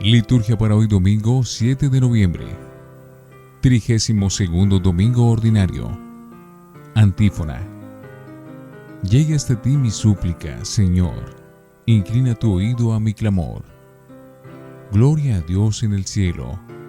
Liturgia para hoy domingo 7 de noviembre. Trigésimo segundo domingo ordinario. Antífona. Llegue hasta ti mi súplica, Señor. Inclina tu oído a mi clamor. Gloria a Dios en el cielo,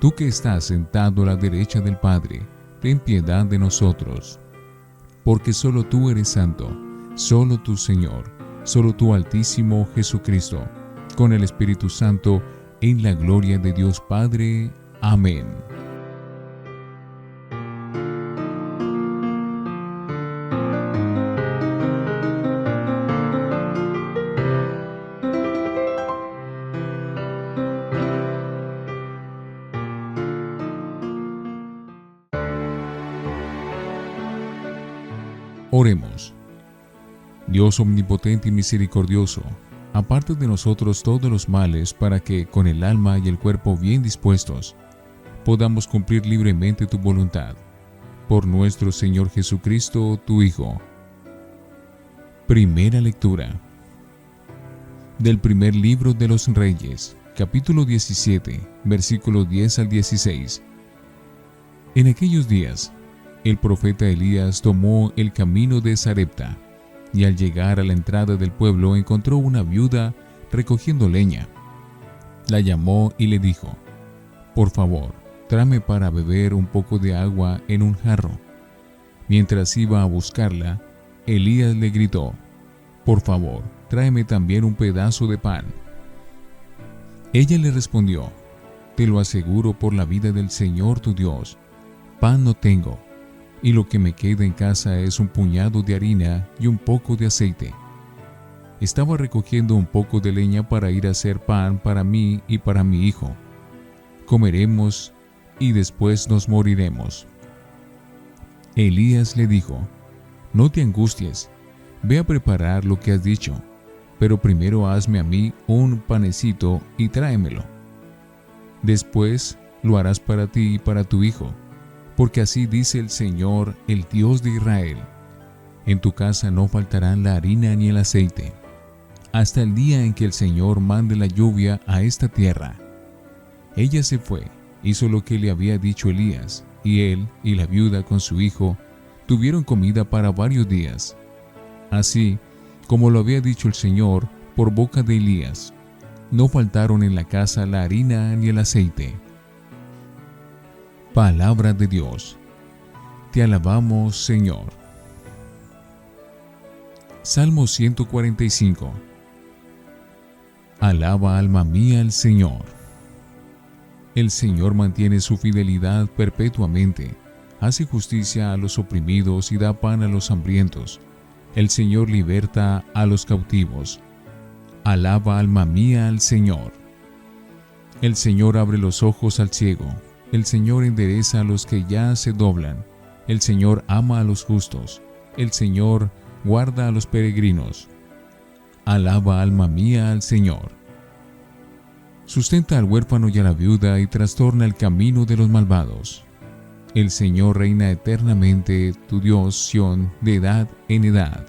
Tú que estás sentado a la derecha del Padre, ten piedad de nosotros. Porque solo tú eres santo, solo tú Señor, solo tú Altísimo Jesucristo, con el Espíritu Santo, en la gloria de Dios Padre. Amén. Dios omnipotente y misericordioso, aparte de nosotros todos los males, para que, con el alma y el cuerpo bien dispuestos, podamos cumplir libremente tu voluntad. Por nuestro Señor Jesucristo, tu Hijo. Primera lectura. Del primer libro de los Reyes, capítulo 17, versículos 10 al 16. En aquellos días, el profeta Elías tomó el camino de Sarepta y al llegar a la entrada del pueblo encontró una viuda recogiendo leña. La llamó y le dijo, Por favor, tráeme para beber un poco de agua en un jarro. Mientras iba a buscarla, Elías le gritó, Por favor, tráeme también un pedazo de pan. Ella le respondió, Te lo aseguro por la vida del Señor tu Dios, pan no tengo y lo que me queda en casa es un puñado de harina y un poco de aceite. Estaba recogiendo un poco de leña para ir a hacer pan para mí y para mi hijo. Comeremos y después nos moriremos. Elías le dijo, No te angusties, ve a preparar lo que has dicho, pero primero hazme a mí un panecito y tráemelo. Después lo harás para ti y para tu hijo porque así dice el Señor, el Dios de Israel. En tu casa no faltarán la harina ni el aceite, hasta el día en que el Señor mande la lluvia a esta tierra. Ella se fue, hizo lo que le había dicho Elías, y él y la viuda con su hijo tuvieron comida para varios días. Así, como lo había dicho el Señor por boca de Elías, no faltaron en la casa la harina ni el aceite. Palabra de Dios. Te alabamos, Señor. Salmo 145. Alaba alma mía al Señor. El Señor mantiene su fidelidad perpetuamente, hace justicia a los oprimidos y da pan a los hambrientos. El Señor liberta a los cautivos. Alaba alma mía al Señor. El Señor abre los ojos al ciego el Señor endereza a los que ya se doblan. El Señor ama a los justos. El Señor guarda a los peregrinos. Alaba alma mía al Señor. Sustenta al huérfano y a la viuda y trastorna el camino de los malvados. El Señor reina eternamente, tu Dios, Sión, de edad en edad.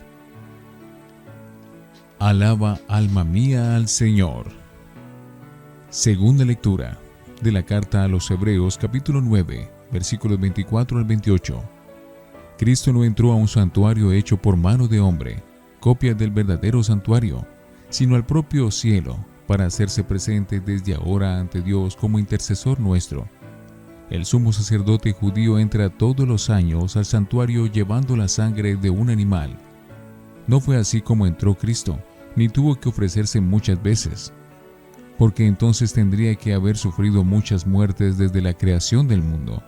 Alaba alma mía al Señor. Segunda lectura de la carta a los Hebreos capítulo 9, versículos 24 al 28. Cristo no entró a un santuario hecho por mano de hombre, copia del verdadero santuario, sino al propio cielo, para hacerse presente desde ahora ante Dios como intercesor nuestro. El sumo sacerdote judío entra todos los años al santuario llevando la sangre de un animal. No fue así como entró Cristo, ni tuvo que ofrecerse muchas veces porque entonces tendría que haber sufrido muchas muertes desde la creación del mundo.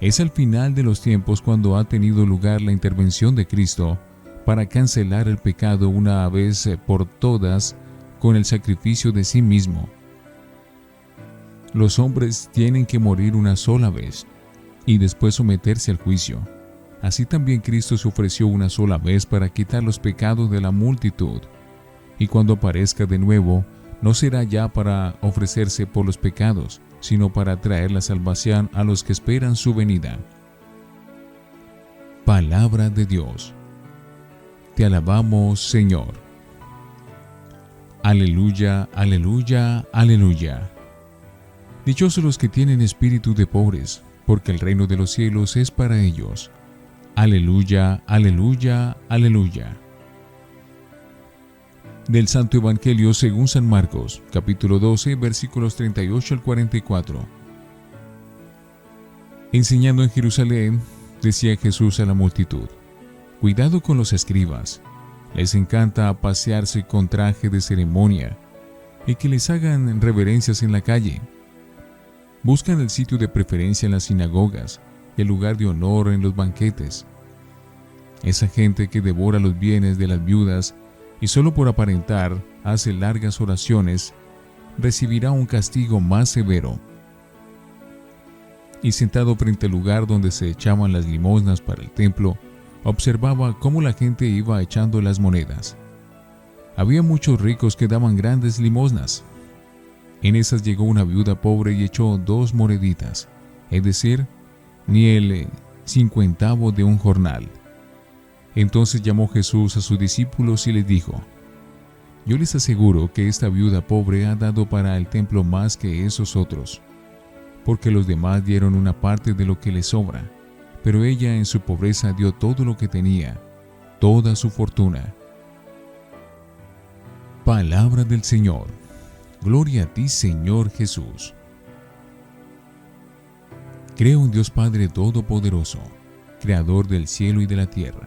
Es al final de los tiempos cuando ha tenido lugar la intervención de Cristo para cancelar el pecado una vez por todas con el sacrificio de sí mismo. Los hombres tienen que morir una sola vez y después someterse al juicio. Así también Cristo se ofreció una sola vez para quitar los pecados de la multitud. Y cuando aparezca de nuevo, no será ya para ofrecerse por los pecados, sino para traer la salvación a los que esperan su venida. Palabra de Dios. Te alabamos, Señor. Aleluya, aleluya, aleluya. Dichosos los que tienen espíritu de pobres, porque el reino de los cielos es para ellos. Aleluya, aleluya, aleluya. Del Santo Evangelio según San Marcos, capítulo 12, versículos 38 al 44. Enseñando en Jerusalén, decía Jesús a la multitud, Cuidado con los escribas, les encanta pasearse con traje de ceremonia y que les hagan reverencias en la calle. Buscan el sitio de preferencia en las sinagogas el lugar de honor en los banquetes. Esa gente que devora los bienes de las viudas y solo por aparentar hace largas oraciones, recibirá un castigo más severo. Y sentado frente al lugar donde se echaban las limosnas para el templo, observaba cómo la gente iba echando las monedas. Había muchos ricos que daban grandes limosnas. En esas llegó una viuda pobre y echó dos moneditas, es decir, ni el cincuentavo de un jornal. Entonces llamó Jesús a sus discípulos y les dijo, Yo les aseguro que esta viuda pobre ha dado para el templo más que esos otros, porque los demás dieron una parte de lo que les sobra, pero ella en su pobreza dio todo lo que tenía, toda su fortuna. Palabra del Señor. Gloria a ti, Señor Jesús. Creo en Dios Padre Todopoderoso, Creador del cielo y de la tierra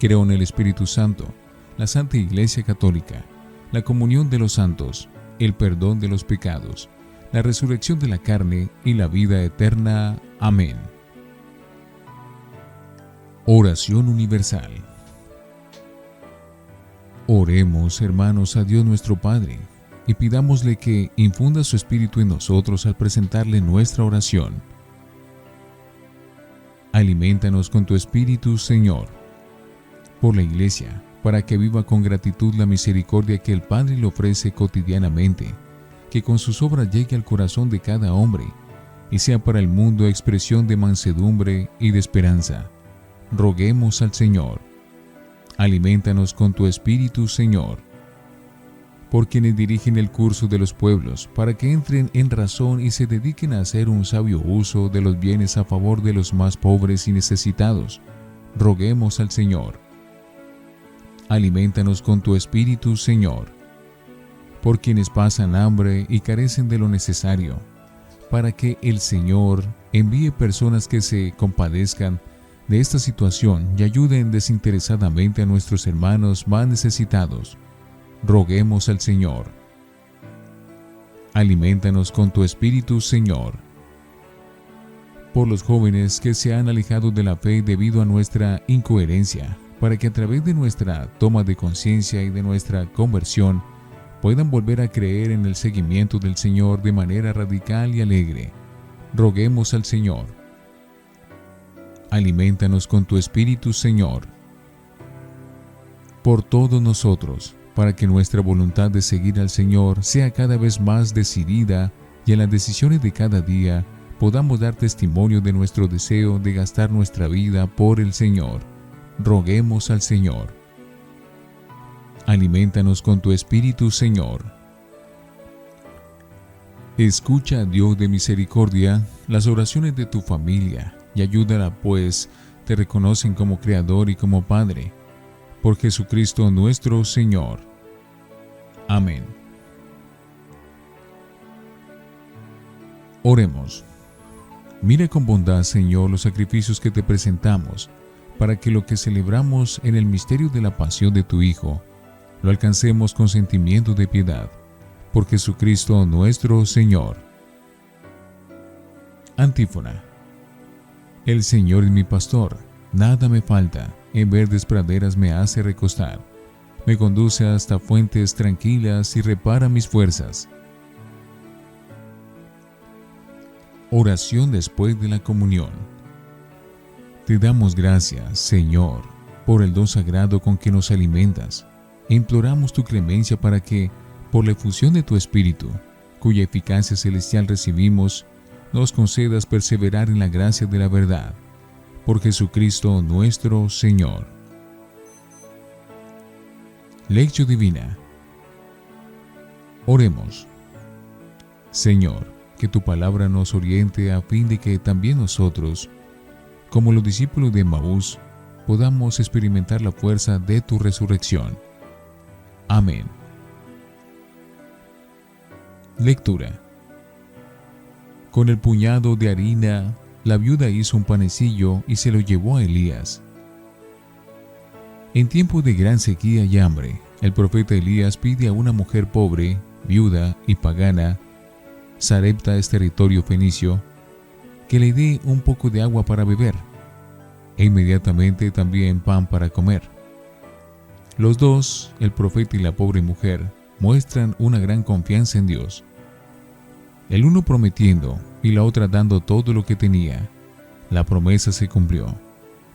Creo en el Espíritu Santo, la Santa Iglesia Católica, la comunión de los santos, el perdón de los pecados, la resurrección de la carne y la vida eterna. Amén. Oración Universal Oremos, hermanos, a Dios nuestro Padre, y pidámosle que infunda su Espíritu en nosotros al presentarle nuestra oración. Alimentanos con tu Espíritu, Señor por la Iglesia, para que viva con gratitud la misericordia que el Padre le ofrece cotidianamente, que con sus obras llegue al corazón de cada hombre y sea para el mundo expresión de mansedumbre y de esperanza. Roguemos al Señor. Alimentanos con tu Espíritu, Señor. Por quienes dirigen el curso de los pueblos, para que entren en razón y se dediquen a hacer un sabio uso de los bienes a favor de los más pobres y necesitados. Roguemos al Señor Alimentanos con tu Espíritu, Señor, por quienes pasan hambre y carecen de lo necesario, para que el Señor envíe personas que se compadezcan de esta situación y ayuden desinteresadamente a nuestros hermanos más necesitados. Roguemos al Señor. Alimentanos con tu Espíritu, Señor. Por los jóvenes que se han alejado de la fe debido a nuestra incoherencia, para que a través de nuestra toma de conciencia y de nuestra conversión puedan volver a creer en el seguimiento del Señor de manera radical y alegre. Roguemos al Señor. Alimentanos con tu Espíritu, Señor, por todos nosotros, para que nuestra voluntad de seguir al Señor sea cada vez más decidida y en las decisiones de cada día podamos dar testimonio de nuestro deseo de gastar nuestra vida por el Señor roguemos al Señor. Alimentanos con tu Espíritu, Señor. Escucha, Dios de misericordia, las oraciones de tu familia, y ayúdala, pues te reconocen como Creador y como Padre, por Jesucristo nuestro Señor. Amén. Oremos. Mira con bondad, Señor, los sacrificios que te presentamos, para que lo que celebramos en el misterio de la pasión de tu Hijo, lo alcancemos con sentimiento de piedad, por Jesucristo nuestro Señor. Antífona. El Señor es mi pastor, nada me falta, en verdes praderas me hace recostar, me conduce hasta fuentes tranquilas y repara mis fuerzas. Oración después de la comunión. Te damos gracias, Señor, por el don sagrado con que nos alimentas. E imploramos tu clemencia para que, por la efusión de tu Espíritu, cuya eficacia celestial recibimos, nos concedas perseverar en la gracia de la verdad. Por Jesucristo nuestro Señor. Lección Divina. Oremos. Señor, que tu palabra nos oriente a fin de que también nosotros, como los discípulos de Maús, podamos experimentar la fuerza de tu resurrección. Amén. Lectura. Con el puñado de harina, la viuda hizo un panecillo y se lo llevó a Elías. En tiempo de gran sequía y hambre, el profeta Elías pide a una mujer pobre, viuda y pagana Sarepta es territorio fenicio, que le dé un poco de agua para beber, e inmediatamente también pan para comer. Los dos, el profeta y la pobre mujer, muestran una gran confianza en Dios. El uno prometiendo y la otra dando todo lo que tenía. La promesa se cumplió.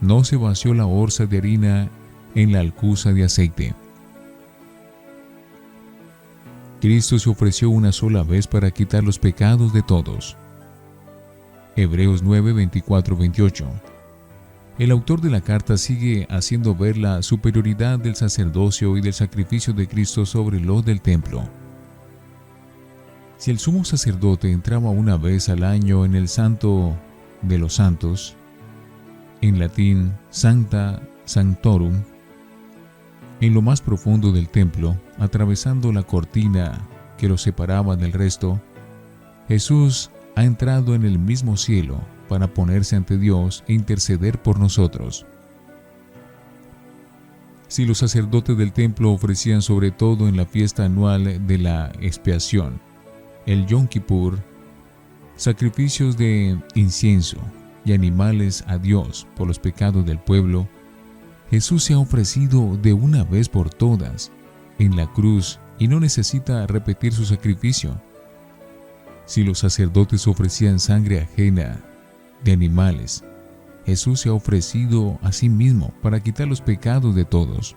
No se vació la orza de harina en la alcusa de aceite. Cristo se ofreció una sola vez para quitar los pecados de todos. Hebreos 9, 24, 28. El autor de la carta sigue haciendo ver la superioridad del sacerdocio y del sacrificio de Cristo sobre lo del templo. Si el sumo sacerdote entraba una vez al año en el santo de los santos, en latín Sancta Sanctorum, en lo más profundo del templo, atravesando la cortina que lo separaba del resto, Jesús ha entrado en el mismo cielo para ponerse ante Dios e interceder por nosotros. Si los sacerdotes del templo ofrecían sobre todo en la fiesta anual de la expiación, el Yom Kippur, sacrificios de incienso y animales a Dios por los pecados del pueblo, Jesús se ha ofrecido de una vez por todas en la cruz y no necesita repetir su sacrificio. Si los sacerdotes ofrecían sangre ajena de animales, Jesús se ha ofrecido a sí mismo para quitar los pecados de todos.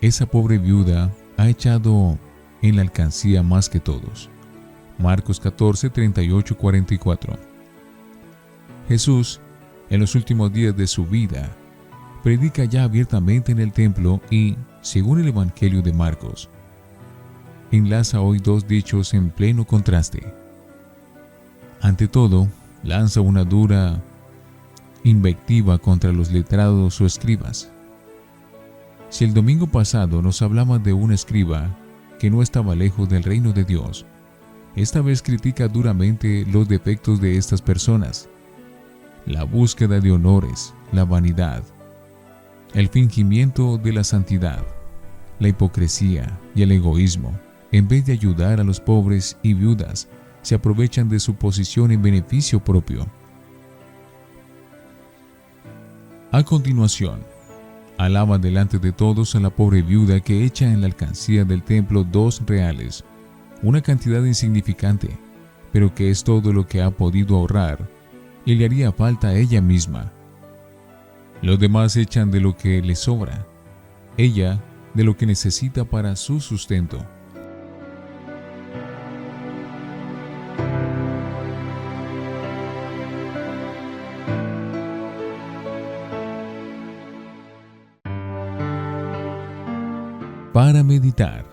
Esa pobre viuda ha echado en la alcancía más que todos. Marcos 14, 38, 44. Jesús en los últimos días de su vida, predica ya abiertamente en el templo y, según el Evangelio de Marcos, enlaza hoy dos dichos en pleno contraste. Ante todo, lanza una dura invectiva contra los letrados o escribas. Si el domingo pasado nos hablaba de un escriba que no estaba lejos del reino de Dios, esta vez critica duramente los defectos de estas personas la búsqueda de honores, la vanidad, el fingimiento de la santidad, la hipocresía y el egoísmo, en vez de ayudar a los pobres y viudas, se aprovechan de su posición en beneficio propio. A continuación, alaba delante de todos a la pobre viuda que echa en la alcancía del templo dos reales, una cantidad insignificante, pero que es todo lo que ha podido ahorrar y le haría falta a ella misma. Los demás echan de lo que le sobra, ella de lo que necesita para su sustento. Para meditar.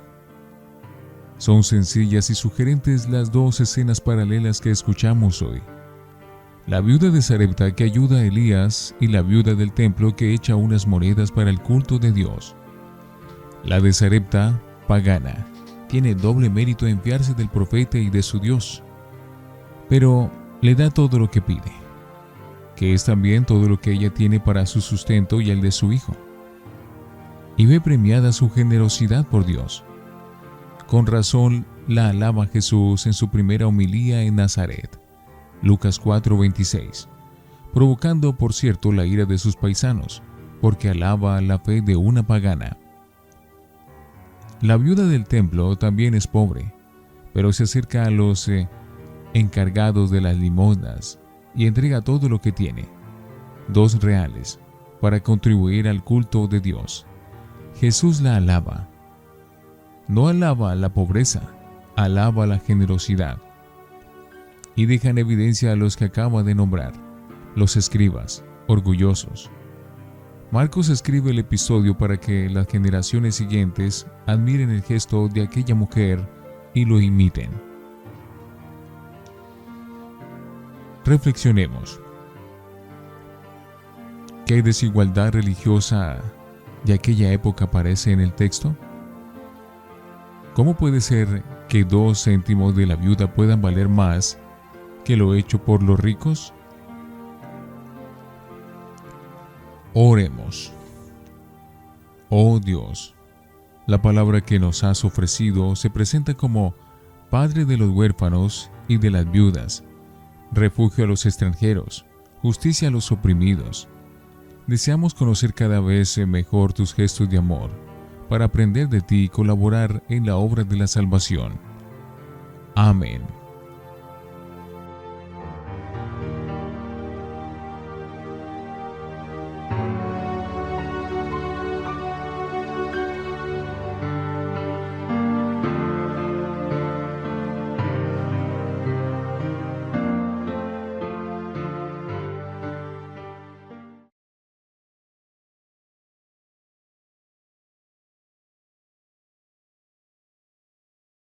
Son sencillas y sugerentes las dos escenas paralelas que escuchamos hoy. La viuda de Sarepta que ayuda a Elías y la viuda del templo que echa unas monedas para el culto de Dios. La de Sarepta, pagana, tiene doble mérito en fiarse del profeta y de su Dios, pero le da todo lo que pide, que es también todo lo que ella tiene para su sustento y el de su hijo. Y ve premiada su generosidad por Dios. Con razón la alaba Jesús en su primera homilía en Nazaret, Lucas 4:26, provocando por cierto la ira de sus paisanos, porque alaba la fe de una pagana. La viuda del templo también es pobre, pero se acerca a los eh, encargados de las limosnas y entrega todo lo que tiene, dos reales, para contribuir al culto de Dios. Jesús la alaba. No alaba la pobreza, alaba la generosidad. Y deja en evidencia a los que acaba de nombrar, los escribas, orgullosos, Marcos escribe el episodio para que las generaciones siguientes admiren el gesto de aquella mujer y lo imiten. Reflexionemos. ¿Qué desigualdad religiosa de aquella época aparece en el texto? ¿Cómo puede ser que dos céntimos de la viuda puedan valer más que lo hecho por los ricos? Oremos. Oh Dios, la palabra que nos has ofrecido se presenta como Padre de los huérfanos y de las viudas, refugio a los extranjeros, justicia a los oprimidos. Deseamos conocer cada vez mejor tus gestos de amor, para aprender de ti y colaborar en la obra de la salvación. Amén.